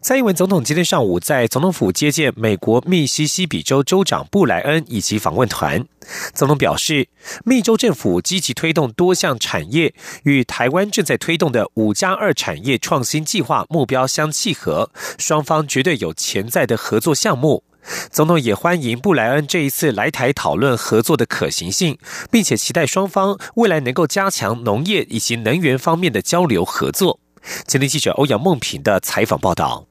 蔡英文总统今天上午在总统府接见美国密西西比州州长布莱恩以及访问团。总统表示，密州政府积极推动多项产业，与台湾正在推动的“五加二”产业创新计划目标相契合，双方绝对有潜在的合作项目。总统也欢迎布莱恩这一次来台讨论合作的可行性，并且期待双方未来能够加强农业以及能源方面的交流合作。前天记者欧阳梦平的采访报道。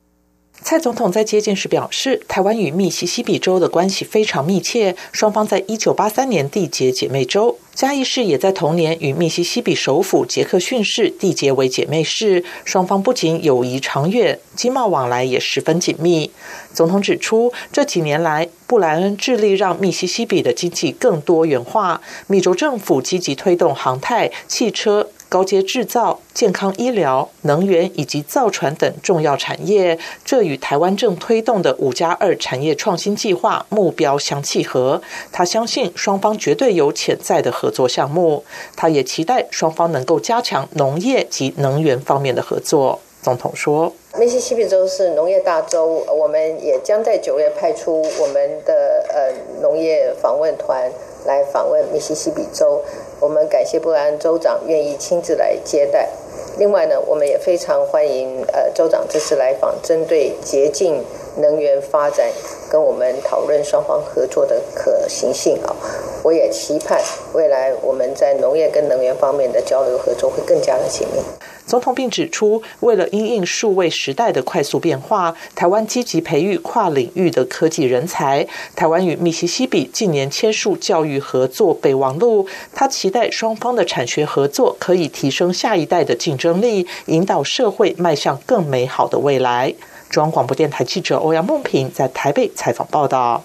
蔡总统在接见时表示，台湾与密西西比州的关系非常密切，双方在一九八三年缔结姐妹州，嘉义市也在同年与密西西比首府杰克逊市缔结为姐妹市，双方不仅友谊长远，经贸往来也十分紧密。总统指出，这几年来，布莱恩致力让密西西比的经济更多元化，密州政府积极推动航太、汽车。高阶制造、健康医疗、能源以及造船等重要产业，这与台湾正推动的“五加二”产业创新计划目标相契合。他相信双方绝对有潜在的合作项目。他也期待双方能够加强农业及能源方面的合作。总统说：“密西西比州是农业大州，我们也将在九月派出我们的呃农业访问团。”来访问密西西比州，我们感谢布莱恩州长愿意亲自来接待。另外呢，我们也非常欢迎呃州长这次来访，针对洁净能源发展跟我们讨论双方合作的可行性啊。我也期盼未来我们在农业跟能源方面的交流合作会更加的紧密。总统并指出，为了因应数位时代的快速变化，台湾积极培育跨领域的科技人才。台湾与密西西比近年签署教育合作备忘录，他期待双方的产学合作可以提升下一代的竞争力，引导社会迈向更美好的未来。中央广播电台记者欧阳梦平在台北采访报道。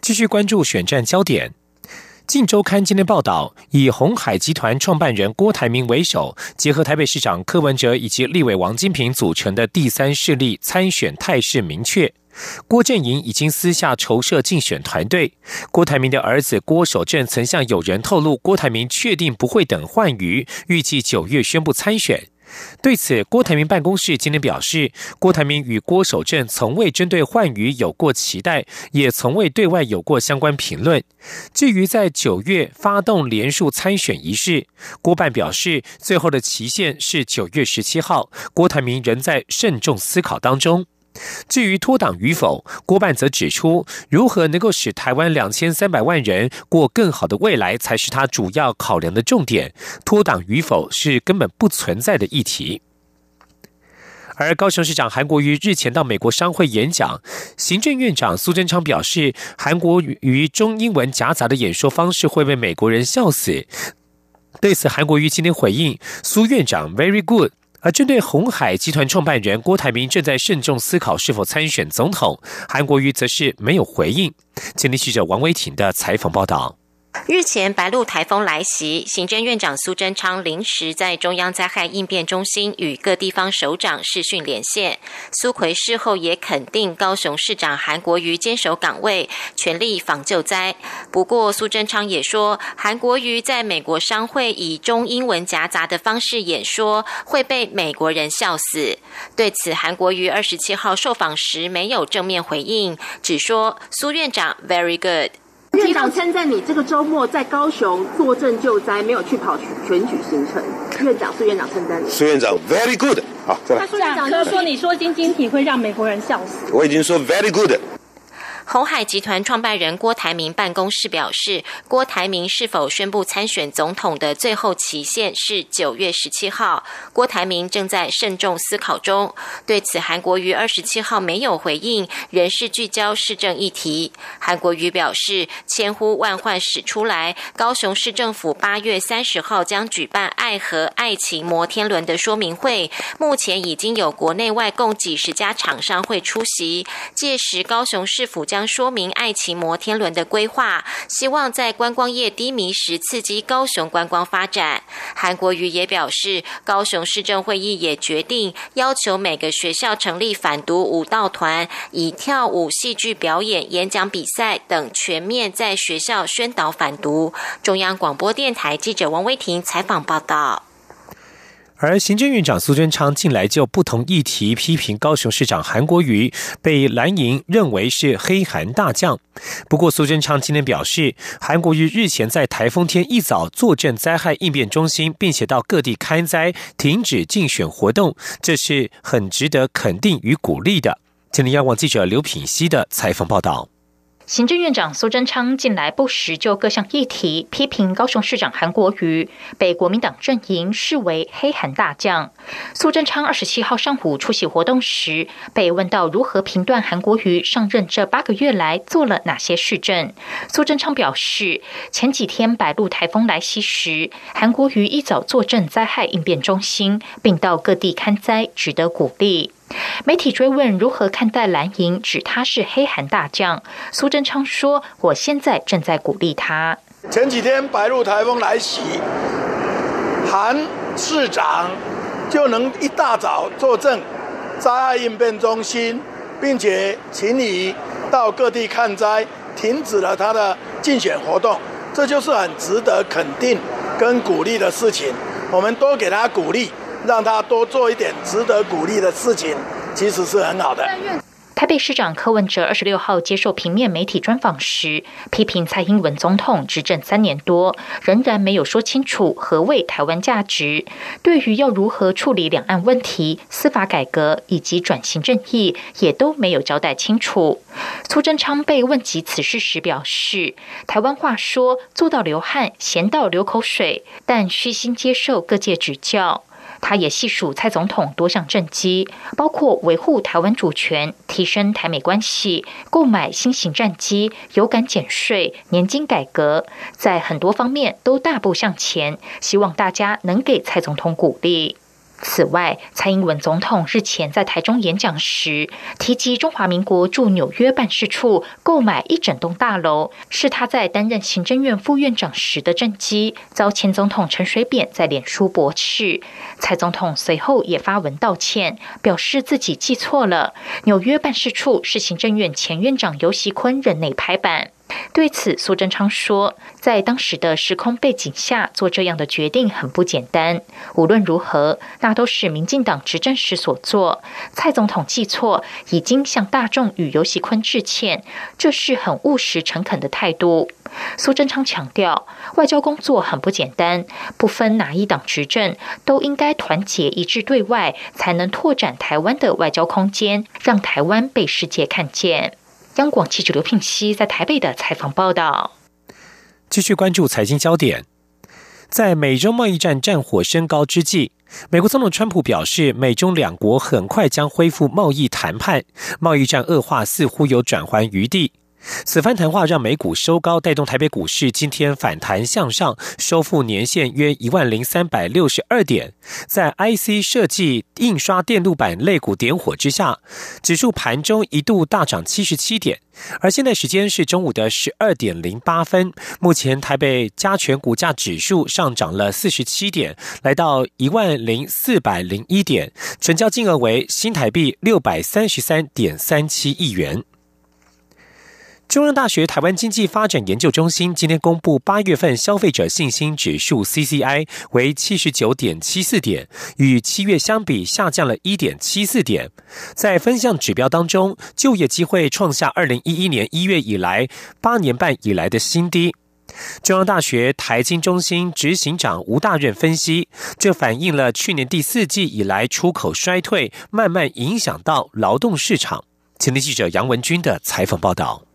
继续关注选战焦点。《镜周刊》今天报道，以红海集团创办人郭台铭为首，结合台北市长柯文哲以及立委王金平组成的第三势力参选态势明确。郭阵营已经私下筹设竞选团队。郭台铭的儿子郭守正曾向友人透露，郭台铭确定不会等换瑜，预计九月宣布参选。对此，郭台铭办公室今天表示，郭台铭与郭守正从未针对换瑜有过期待，也从未对外有过相关评论。至于在九月发动连署参选仪式，郭办表示，最后的期限是九月十七号，郭台铭仍在慎重思考当中。至于脱党与否，郭办则指出，如何能够使台湾两千三百万人过更好的未来，才是他主要考量的重点。脱党与否是根本不存在的议题。而高雄市长韩国瑜日前到美国商会演讲，行政院长苏贞昌表示，韩国瑜中英文夹杂的演说方式会被美国人笑死。对此，韩国瑜今天回应苏院长 “very good”。而针对红海集团创办人郭台铭正在慎重思考是否参选总统，韩国瑜则是没有回应。前天记者王维挺的采访报道。日前，白鹿台风来袭，行政院长苏贞昌临时在中央灾害应变中心与各地方首长视讯连线。苏奎事后也肯定高雄市长韩国瑜坚守岗位，全力防救灾。不过，苏贞昌也说，韩国瑜在美国商会以中英文夹杂的方式演说，会被美国人笑死。对此，韩国瑜二十七号受访时没有正面回应，只说苏院长 very good。院长称赞你这个周末在高雄坐镇救灾，没有去跑选举行程。院长，苏院长称赞你。苏院长，very good。好，再来。苏院长就说你说晶晶体会让美国人笑死。我已经说 very good。红海集团创办人郭台铭办公室表示，郭台铭是否宣布参选总统的最后期限是九月十七号。郭台铭正在慎重思考中。对此，韩国瑜二十七号没有回应，仍是聚焦市政议题。韩国瑜表示，千呼万唤始出来，高雄市政府八月三十号将举办爱河爱情摩天轮的说明会，目前已经有国内外共几十家厂商会出席，届时高雄市府将。将说明爱情摩天轮的规划，希望在观光业低迷时刺激高雄观光发展。韩国瑜也表示，高雄市政会议也决定要求每个学校成立反毒舞蹈团，以跳舞、戏剧表演、演讲比赛等全面在学校宣导反毒。中央广播电台记者王威婷采访报道。而行政院长苏贞昌近来就不同议题批评高雄市长韩国瑜，被蓝营认为是黑韩大将。不过，苏贞昌今天表示，韩国瑜日前在台风天一早坐镇灾害应变中心，并且到各地看灾，停止竞选活动，这是很值得肯定与鼓励的。今天，央广记者刘品希的采访报道。行政院长苏贞昌近来不时就各项议题批评高雄市长韩国瑜，被国民党阵营视为黑韩大将。苏贞昌二十七号上午出席活动时，被问到如何评断韩国瑜上任这八个月来做了哪些市政，苏贞昌表示，前几天百鹿台风来袭时，韩国瑜一早坐镇灾害应变中心，并到各地看灾，值得鼓励。媒体追问如何看待蓝营，指他是黑韩大将。苏贞昌说：“我现在正在鼓励他。前几天白鹿台风来袭，韩市长就能一大早坐镇灾害应变中心，并且请你到各地看灾，停止了他的竞选活动，这就是很值得肯定跟鼓励的事情。我们多给他鼓励。”让他多做一点值得鼓励的事情，其实是很好的。台北市长柯文哲二十六号接受平面媒体专访时，批评蔡英文总统执政三年多，仍然没有说清楚何谓台湾价值。对于要如何处理两岸问题、司法改革以及转型正义，也都没有交代清楚。苏贞昌被问及此事时表示：“台湾话说做到流汗，咸到流口水，但虚心接受各界指教。”他也细数蔡总统多项政绩，包括维护台湾主权、提升台美关系、购买新型战机、有感减税、年金改革，在很多方面都大步向前。希望大家能给蔡总统鼓励。此外，蔡英文总统日前在台中演讲时提及，中华民国驻纽约办事处购买一整栋大楼，是他在担任行政院副院长时的政绩，遭前总统陈水扁在脸书驳斥。蔡总统随后也发文道歉，表示自己记错了，纽约办事处是行政院前院长游锡坤任内拍板。对此，苏贞昌说，在当时的时空背景下做这样的决定很不简单。无论如何，那都是民进党执政时所做。蔡总统记错，已经向大众与尤喜坤致歉，这是很务实诚恳的态度。苏贞昌强调，外交工作很不简单，不分哪一党执政，都应该团结一致对外，才能拓展台湾的外交空间，让台湾被世界看见。央广记者刘聘熙在台北的采访报道。继续关注财经焦点，在美中贸易战战火升高之际，美国总统川普表示，美中两国很快将恢复贸易谈判，贸易战恶化似乎有转圜余地。此番谈话让美股收高，带动台北股市今天反弹向上，收复年线约一万零三百六十二点。在 IC 设计、印刷电路板类股点火之下，指数盘中一度大涨七十七点。而现在时间是中午的十二点零八分，目前台北加权股价指数上涨了四十七点，来到一万零四百零一点，成交金额为新台币六百三十三点三七亿元。中央大学台湾经济发展研究中心今天公布八月份消费者信心指数 （CCI） 为七十九点七四点，与七月相比下降了一点七四点。在分项指标当中，就业机会创下二零一一年一月以来八年半以来的新低。中央大学台经中心执行长吴大任分析，这反映了去年第四季以来出口衰退，慢慢影响到劳动市场。前天记者杨文军的采访报道。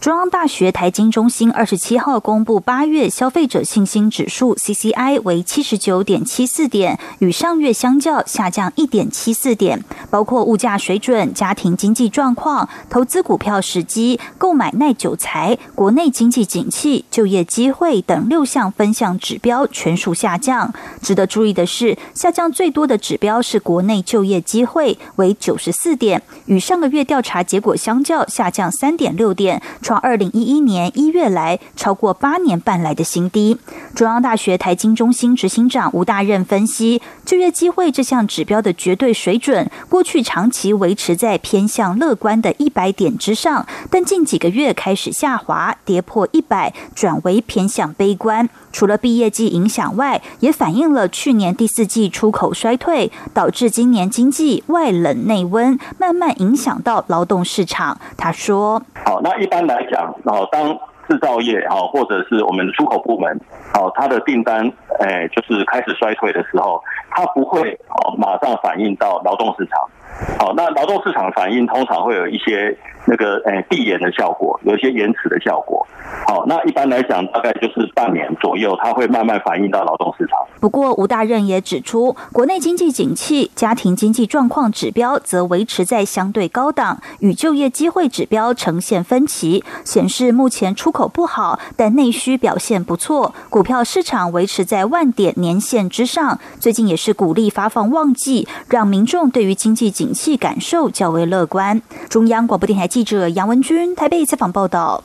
中央大学台经中心二十七号公布八月消费者信心指数 （CCI） 为七十九点七四点，与上月相较下降一点七四点。包括物价水准、家庭经济状况、投资股票时机、购买耐久材、国内经济景气、就业机会等六项分项指标全数下降。值得注意的是，下降最多的指标是国内就业机会，为九十四点，与上个月调查结果相较下降三点六点。创二零一一年一月来超过八年半来的新低。中央大学台经中心执行长吴大任分析，就业机会这项指标的绝对水准，过去长期维持在偏向乐观的一百点之上，但近几个月开始下滑，跌破一百，转为偏向悲观。除了毕业季影响外，也反映了去年第四季出口衰退，导致今年经济外冷内温，慢慢影响到劳动市场。他说：“好，那一般来讲，哦，当制造业哦，或者是我们的出口部门，哦，它的订单，哎，就是开始衰退的时候，它不会哦马上反映到劳动市场。好，那劳动市场反应通常会有一些。”那个诶递延的效果，有一些延迟的效果。好，那一般来讲，大概就是半年左右，它会慢慢反映到劳动市场。不过，吴大任也指出，国内经济景气、家庭经济状况指标则维持在相对高档，与就业机会指标呈现分歧，显示目前出口不好，但内需表现不错。股票市场维持在万点年线之上，最近也是鼓励发放旺季，让民众对于经济景气感受较为乐观。中央广播电台。记者杨文军台北采访报道。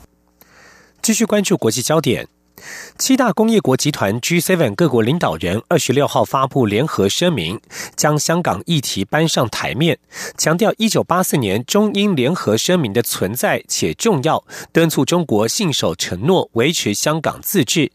继续关注国际焦点，七大工业国集团 G7 各国领导人二十六号发布联合声明，将香港议题搬上台面，强调一九八四年中英联合声明的存在且重要，敦促中国信守承诺，维持香港自治。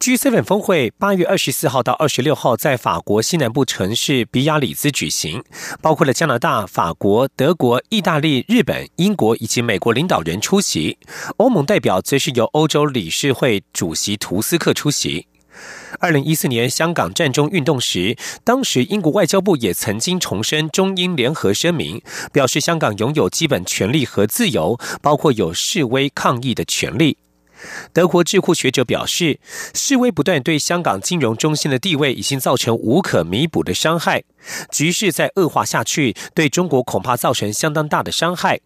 G7 峰会八月二十四号到二十六号在法国西南部城市比亚里兹举行，包括了加拿大、法国、德国、意大利、日本、英国以及美国领导人出席。欧盟代表则是由欧洲理事会主席图斯克出席。二零一四年香港战中运动时，当时英国外交部也曾经重申中英联合声明，表示香港拥有基本权利和自由，包括有示威抗议的权利。德国智库学者表示，示威不断对香港金融中心的地位已经造成无可弥补的伤害，局势在恶化下去，对中国恐怕造成相当大的伤害。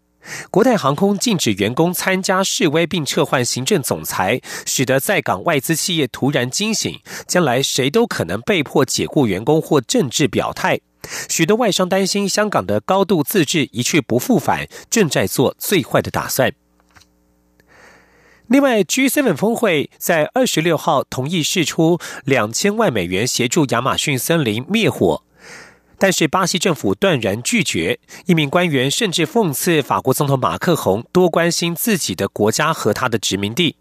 国泰航空禁止员工参加示威并撤换行政总裁，使得在港外资企业突然惊醒，将来谁都可能被迫解雇员工或政治表态。许多外商担心香港的高度自治一去不复返，正在做最坏的打算。另外，G7 峰会在二十六号同意释出两千万美元协助亚马逊森林灭火，但是巴西政府断然拒绝。一名官员甚至讽刺法国总统马克宏多关心自己的国家和他的殖民地。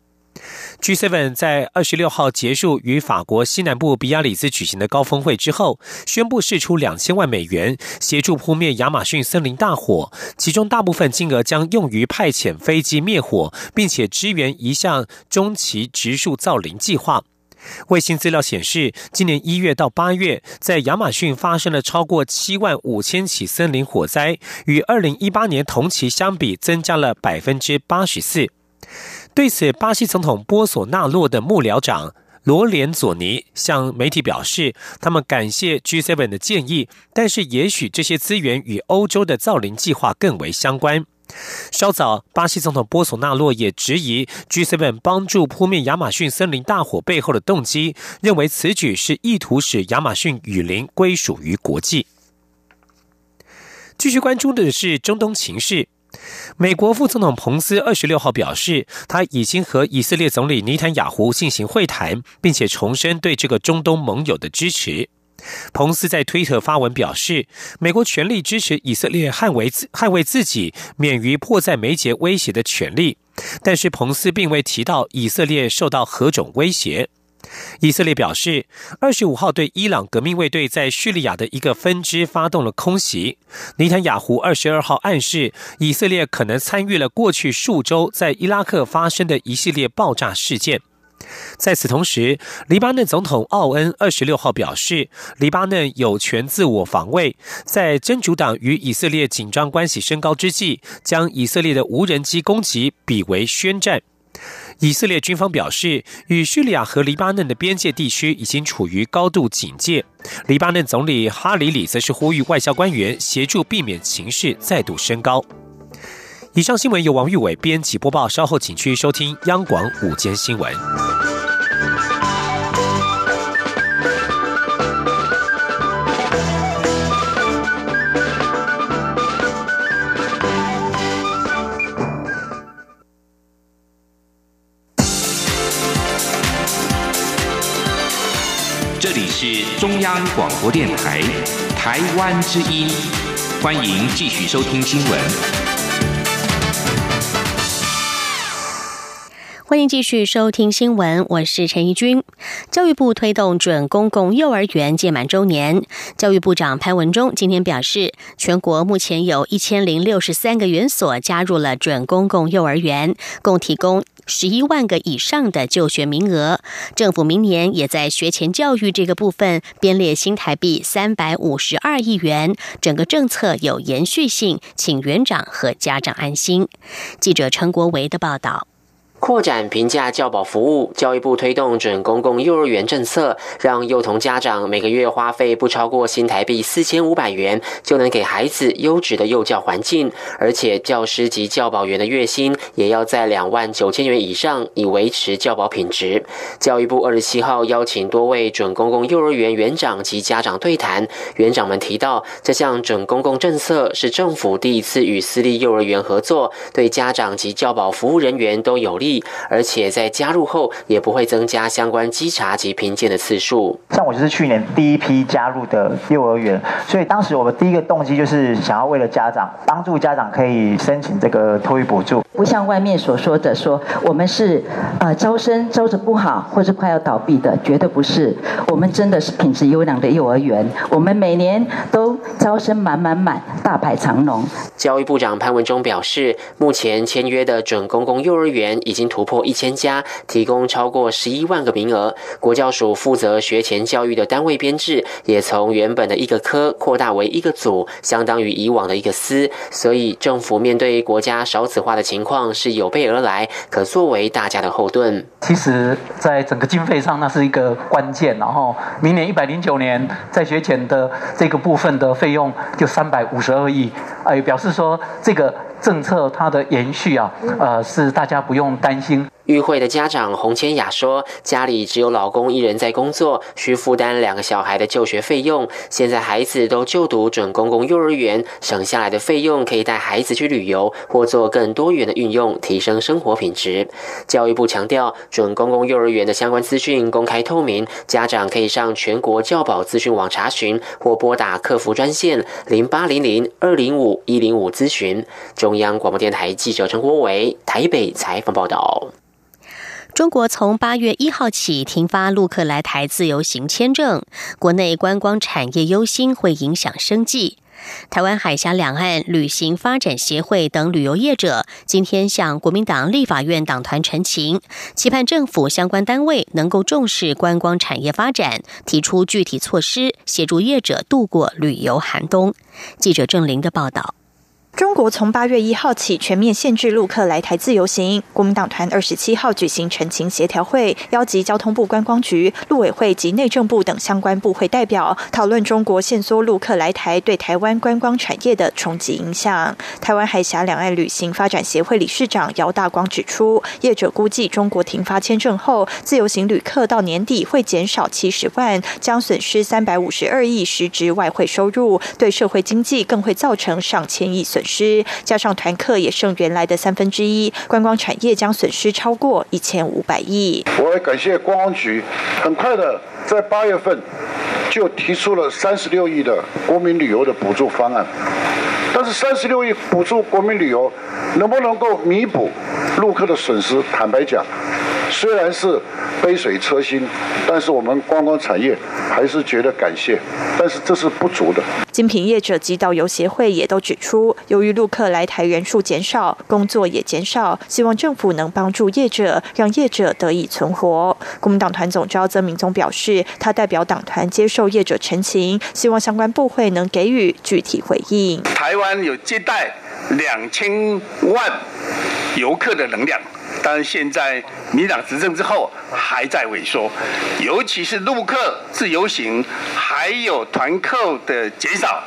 G7 在二十六号结束与法国西南部比亚里斯举行的高峰会之后，宣布释出两千万美元协助扑灭亚马逊森林大火，其中大部分金额将用于派遣飞机灭火，并且支援一项中期植树造林计划。卫星资料显示，今年一月到八月，在亚马逊发生了超过七万五千起森林火灾，与二零一八年同期相比，增加了百分之八十四。对此，巴西总统波索纳洛的幕僚长罗连佐尼向媒体表示，他们感谢 G7 的建议，但是也许这些资源与欧洲的造林计划更为相关。稍早，巴西总统波索纳洛也质疑 G7 帮助扑灭亚马逊森林大火背后的动机，认为此举是意图使亚马逊雨林归属于国际。继续关注的是中东情势。美国副总统彭斯二十六号表示，他已经和以色列总理尼坦雅胡进行会谈，并且重申对这个中东盟友的支持。彭斯在推特发文表示，美国全力支持以色列捍卫自捍卫自己免于迫在眉睫威胁的权利，但是彭斯并未提到以色列受到何种威胁。以色列表示，二十五号对伊朗革命卫队在叙利亚的一个分支发动了空袭。尼坦雅胡二十二号暗示，以色列可能参与了过去数周在伊拉克发生的一系列爆炸事件。在此同时，黎巴嫩总统奥恩二十六号表示，黎巴嫩有权自我防卫，在真主党与以色列紧张关系升高之际，将以色列的无人机攻击比为宣战。以色列军方表示，与叙利亚和黎巴嫩的边界地区已经处于高度警戒。黎巴嫩总理哈里里则是呼吁外交官员协助避免情势再度升高。以上新闻由王玉伟编辑播报，稍后请继续收听央广午间新闻。是中央广播电台台湾之音，欢迎继续收听新闻。欢迎继续收听新闻，我是陈怡君。教育部推动准公共幼儿园届满周年，教育部长潘文忠今天表示，全国目前有一千零六十三个园所加入了准公共幼儿园，共提供。十一万个以上的就学名额，政府明年也在学前教育这个部分编列新台币三百五十二亿元，整个政策有延续性，请园长和家长安心。记者陈国维的报道。扩展平价教保服务，教育部推动准公共幼儿园政策，让幼童家长每个月花费不超过新台币四千五百元，就能给孩子优质的幼教环境。而且教师及教保员的月薪也要在两万九千元以上，以维持教保品质。教育部二十七号邀请多位准公共幼儿园园长及家长对谈，园长们提到，这项准公共政策是政府第一次与私立幼儿园合作，对家长及教保服务人员都有利。而且在加入后也不会增加相关稽查及评鉴的次数。像我就是去年第一批加入的幼儿园，所以当时我们第一个动机就是想要为了家长，帮助家长可以申请这个托育补助。不像外面所说的说我们是呃招生招着不好或是快要倒闭的，绝对不是。我们真的是品质优良的幼儿园，我们每年都招生满满满，大排长龙。教育部长潘文忠表示，目前签约的准公共幼儿园已已经突破一千家，提供超过十一万个名额。国教署负责学前教育的单位编制也从原本的一个科扩大为一个组，相当于以往的一个司。所以政府面对国家少子化的情况是有备而来，可作为大家的后盾。其实，在整个经费上，那是一个关键。然后，明年一百零九年在学前的这个部分的费用就三百五十二亿，哎，表示说这个。政策它的延续啊，呃，是大家不用担心。与会的家长洪千雅说：“家里只有老公一人在工作，需负担两个小孩的就学费用。现在孩子都就读准公共幼儿园，省下来的费用可以带孩子去旅游，或做更多元的运用，提升生活品质。”教育部强调，准公共幼儿园的相关资讯公开透明，家长可以上全国教保资讯网查询，或拨打客服专线零八零零二零五一零五咨询。中央广播电台记者陈国伟台北采访报道。中国从八月一号起停发陆客来台自由行签证，国内观光产业忧心会影响生计。台湾海峡两岸旅行发展协会等旅游业者今天向国民党立法院党团陈情，期盼政府相关单位能够重视观光产业发展，提出具体措施，协助业者度过旅游寒冬。记者郑玲的报道。中国从八月一号起全面限制陆客来台自由行。国民党团二十七号举行陈情协调会，邀集交通部观光局、陆委会及内政部等相关部会代表，讨论中国限缩陆客来台对台湾观光产业的冲击影响。台湾海峡两岸旅行发展协会理事长姚大光指出，业者估计中国停发签证后，自由行旅客到年底会减少七十万，将损失三百五十二亿实质外汇收入，对社会经济更会造成上千亿损。失加上团客也剩原来的三分之一，观光产业将损失超过一千五百亿。我也感谢观光局，很快的在八月份就提出了三十六亿的国民旅游的补助方案。但是三十六亿补助国民旅游，能不能够弥补陆客的损失？坦白讲。虽然是杯水车薪，但是我们观光产业还是觉得感谢，但是这是不足的。精品业者及导游协会也都指出，由于陆客来台人数减少，工作也减少，希望政府能帮助业者，让业者得以存活。国民党团总召曾明宗表示，他代表党团接受业者陈情，希望相关部会能给予具体回应。台湾有接待两千万游客的能量。但是现在民党执政之后还在萎缩，尤其是陆客自由行还有团客的减少，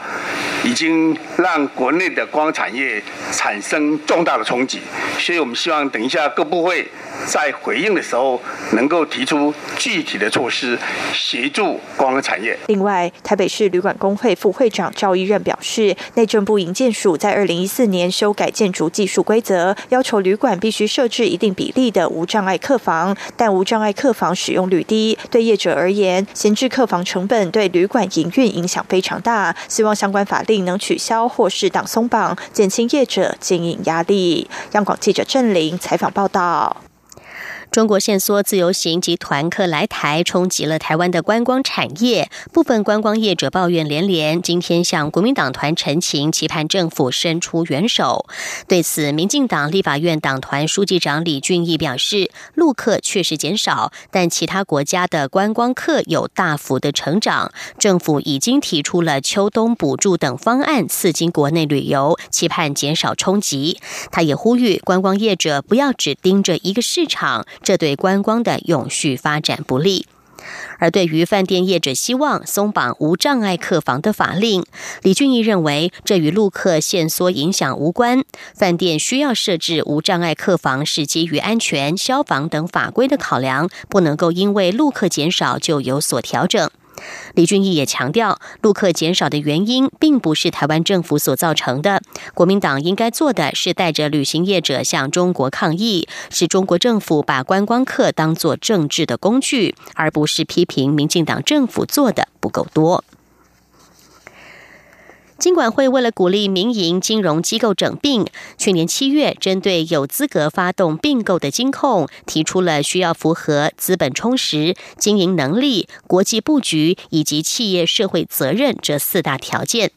已经让国内的光产业产生重大的冲击。所以我们希望等一下各部会在回应的时候，能够提出具体的措施，协助光产业。另外，台北市旅馆工会副会长赵一任表示，内政部营建署在二零一四年修改建筑技术规则，要求旅馆必须设置一定。比例的无障碍客房，但无障碍客房使用率低，对业者而言，闲置客房成本对旅馆营运影响非常大。希望相关法令能取消或适当松绑，减轻业者经营压力。央广记者郑玲采访报道。中国限缩自由行及团客来台，冲击了台湾的观光产业。部分观光业者抱怨连连，今天向国民党团陈情，期盼政府伸出援手。对此，民进党立法院党团书记长李俊毅表示，陆客确实减少，但其他国家的观光客有大幅的成长。政府已经提出了秋冬补助等方案，刺激国内旅游，期盼减少冲击。他也呼吁观光业者不要只盯着一个市场。这对观光的永续发展不利。而对于饭店业者希望松绑无障碍客房的法令，李俊义认为这与陆客限缩影响无关。饭店需要设置无障碍客房是基于安全、消防等法规的考量，不能够因为陆客减少就有所调整。李俊毅也强调，陆客减少的原因并不是台湾政府所造成的。国民党应该做的是带着旅行业者向中国抗议，是中国政府把观光客当作政治的工具，而不是批评民进党政府做的不够多。金管会为了鼓励民营金融机构整并，去年七月针对有资格发动并购的金控，提出了需要符合资本充实、经营能力、国际布局以及企业社会责任这四大条件。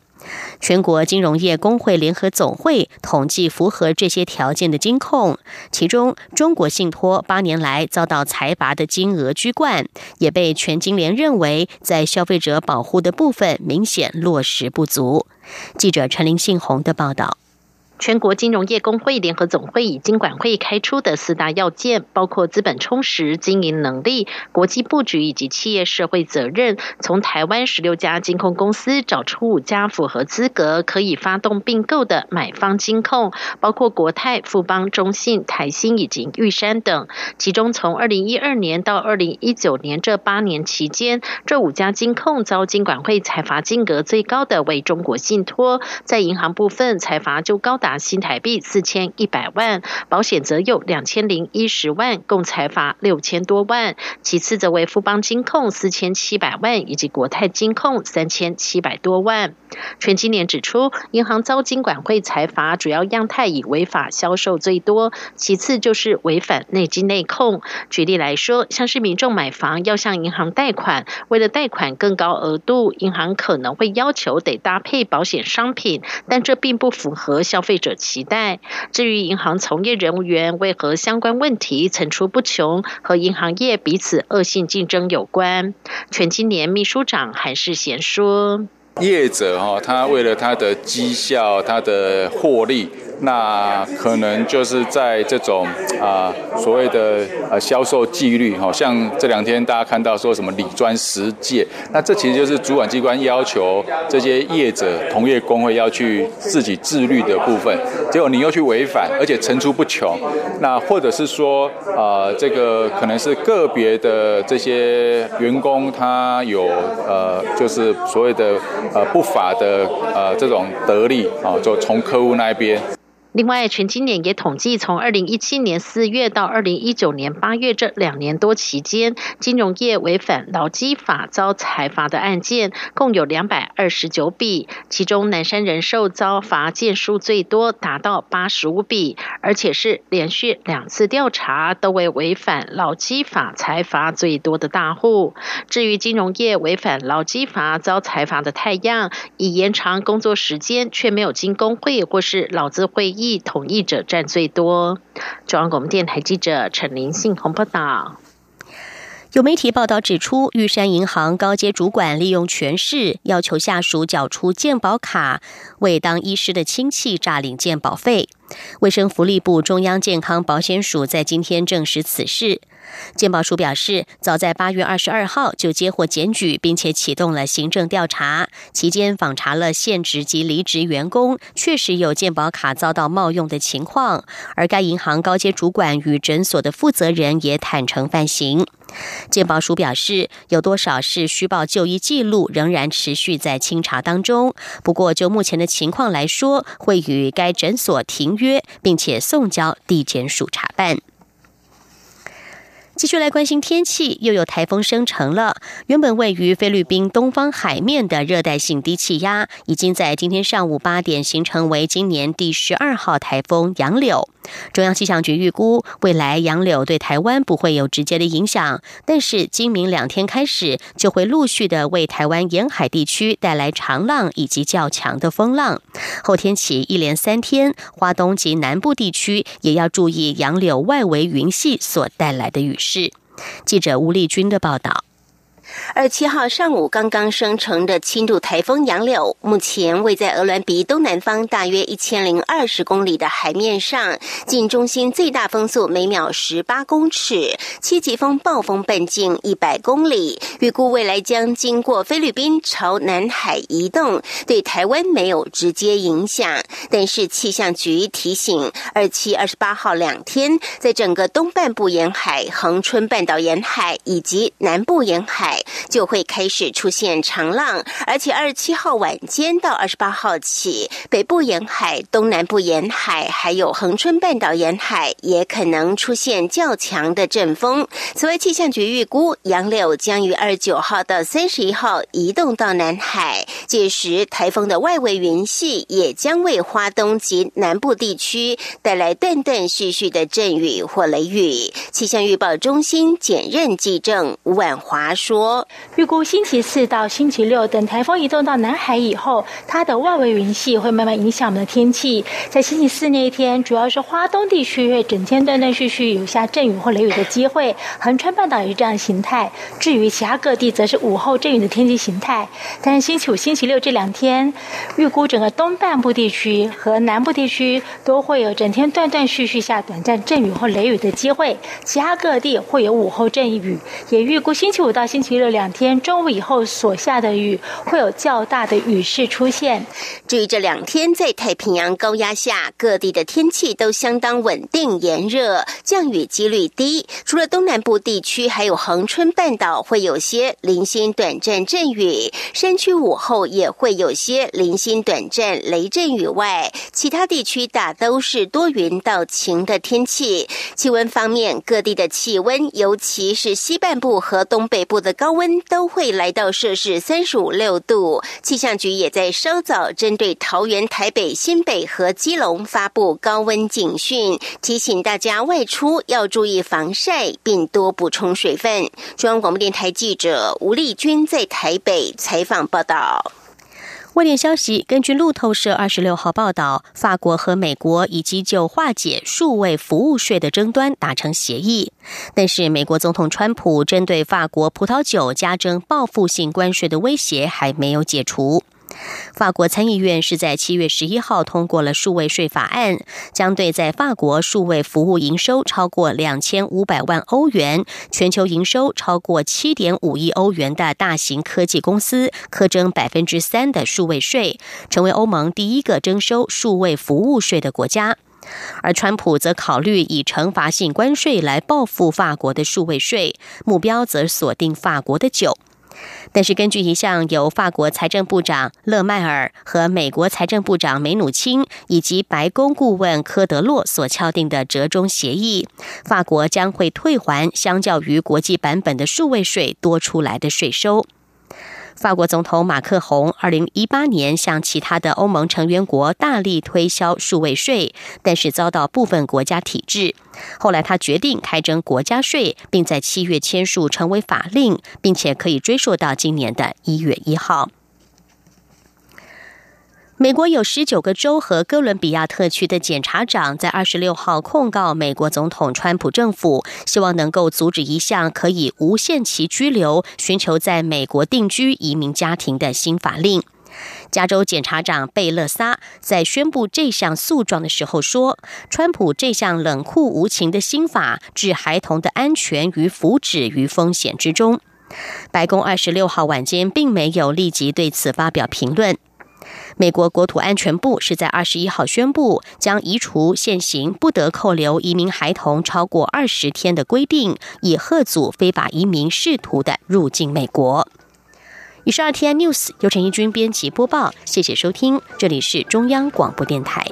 全国金融业工会联合总会统计符合这些条件的金控，其中中国信托八年来遭到财阀的金额居冠，也被全金联认为在消费者保护的部分明显落实不足。记者陈林信宏的报道。全国金融业工会联合总会以金管会开出的四大要件，包括资本充实、经营能力、国际布局以及企业社会责任。从台湾十六家金控公司找出五家符合资格可以发动并购的买方金控，包括国泰、富邦、中信、台新以及玉山等。其中，从二零一二年到二零一九年这八年期间，这五家金控遭金管会裁罚金额最高的为中国信托，在银行部分裁罚就高达。新台币四千一百万，保险则有两千零一十万，共财罚六千多万。其次则为富邦金控四千七百万，以及国泰金控三千七百多万。全今年指出，银行遭金管会财罚，主要样态以违法销售最多，其次就是违反内金内控。举例来说，像是民众买房要向银行贷款，为了贷款更高额度，银行可能会要求得搭配保险商品，但这并不符合消费者期待。至于银行从业人员为何相关问题层出不穷，和银行业彼此恶性竞争有关。全青年秘书长韩世贤说。业者哈，他为了他的绩效、他的获利。那可能就是在这种啊所谓的呃销售纪律，哈，像这两天大家看到说什么理专十届，那这其实就是主管机关要求这些业者同业工会要去自己自律的部分，结果你又去违反，而且层出不穷。那或者是说啊，这个可能是个别的这些员工他有呃就是所谓的呃不法的呃这种得利啊，就从客户那边。另外，全今年也统计，从二零一七年四月到二零一九年八月这两年多期间，金融业违反劳基法遭裁罚的案件共有两百二十九笔，其中南山人寿遭罚件数最多，达到八十五笔，而且是连续两次调查都为违反劳基法裁罚最多的大户。至于金融业违反劳基法遭裁罚的太阳，以延长工作时间却没有经工会或是劳资会议。意统一者占最多。中央广播电台记者陈林信鸿报道。有媒体报道指出，玉山银行高阶主管利用权势，要求下属缴出健保卡，为当医师的亲戚诈领健保费。卫生福利部中央健康保险署在今天证实此事。鉴保署表示，早在八月二十二号就接获检举，并且启动了行政调查。期间访查了现职及离职员工，确实有鉴保卡遭到冒用的情况。而该银行高阶主管与诊所的负责人也坦诚犯行。鉴保署表示，有多少是虚报就医记录，仍然持续在清查当中。不过，就目前的情况来说，会与该诊所停约，并且送交地检署查办。继续来关心天气，又有台风生成了。原本位于菲律宾东方海面的热带性低气压，已经在今天上午八点形成为今年第十二号台风杨柳。中央气象局预估，未来杨柳对台湾不会有直接的影响，但是今明两天开始，就会陆续的为台湾沿海地区带来长浪以及较强的风浪。后天起一连三天，华东及南部地区也要注意杨柳外围云系所带来的雨势。是记者吴丽君的报道。二七号上午刚刚生成的轻度台风杨柳，目前位在鹅銮鼻东南方大约一千零二十公里的海面上，近中心最大风速每秒十八公尺，七级风暴风半径一百公里。预估未来将经过菲律宾朝南海移动，对台湾没有直接影响。但是气象局提醒，二七、二十八号两天，在整个东半部沿海、恒春半岛沿海以及南部沿海。就会开始出现长浪，而且二十七号晚间到二十八号起，北部沿海、东南部沿海，还有恒春半岛沿海，也可能出现较强的阵风。此外，气象局预估，杨柳将于二十九号到三十一号移动到南海，届时台风的外围云系也将为华东及南部地区带来断断续续的阵雨或雷雨。气象预报中心简任记正吴婉华说。预估星期四到星期六，等台风移动到南海以后，它的外围云系会慢慢影响我们的天气。在星期四那一天，主要是华东地区会整天断断续续有下阵雨或雷雨的机会，横穿半岛也是这样的形态。至于其他各地，则是午后阵雨的天气形态。但是星期五、星期六这两天，预估整个东半部地区和南部地区都会有整天断断续续下短暂阵雨或雷雨的机会，其他各地会有午后阵雨。也预估星期五到星期。这两天中午以后所下的雨会有较大的雨势出现。至于这两天在太平洋高压下，各地的天气都相当稳定炎热，降雨几率低。除了东南部地区，还有恒春半岛会有些零星短暂阵雨，山区午后也会有些零星短暂雷阵雨外，其他地区大都是多云到晴的天气。气温方面，各地的气温，尤其是西半部和东北部的高。温都会来到摄氏三十五六度，气象局也在稍早针对桃园、台北、新北和基隆发布高温警讯，提醒大家外出要注意防晒，并多补充水分。中央广播电台记者吴丽君在台北采访报道。外电消息，根据路透社二十六号报道，法国和美国已经就化解数位服务税的争端达成协议，但是美国总统川普针对法国葡萄酒加征报复性关税的威胁还没有解除。法国参议院是在七月十一号通过了数位税法案，将对在法国数位服务营收超过两千五百万欧元、全球营收超过七点五亿欧元的大型科技公司课征百分之三的数位税，成为欧盟第一个征收数位服务税的国家。而川普则考虑以惩罚性关税来报复法国的数位税，目标则锁定法国的酒。但是，根据一项由法国财政部长勒迈尔和美国财政部长梅努钦以及白宫顾问科德洛所敲定的折中协议，法国将会退还相较于国际版本的数位税多出来的税收。法国总统马克宏二零一八年向其他的欧盟成员国大力推销数位税，但是遭到部分国家抵制。后来他决定开征国家税，并在七月签署成为法令，并且可以追溯到今年的一月一号。美国有十九个州和哥伦比亚特区的检察长在二十六号控告美国总统川普政府，希望能够阻止一项可以无限期拘留、寻求在美国定居移民家庭的新法令。加州检察长贝勒萨在宣布这项诉状的时候说：“川普这项冷酷无情的新法置孩童的安全与福祉于风险之中。”白宫二十六号晚间并没有立即对此发表评论。美国国土安全部是在二十一号宣布，将移除现行不得扣留移民孩童超过二十天的规定，以贺阻非法移民试图的入境美国。以上 T N News 由陈一军编辑播报，谢谢收听，这里是中央广播电台。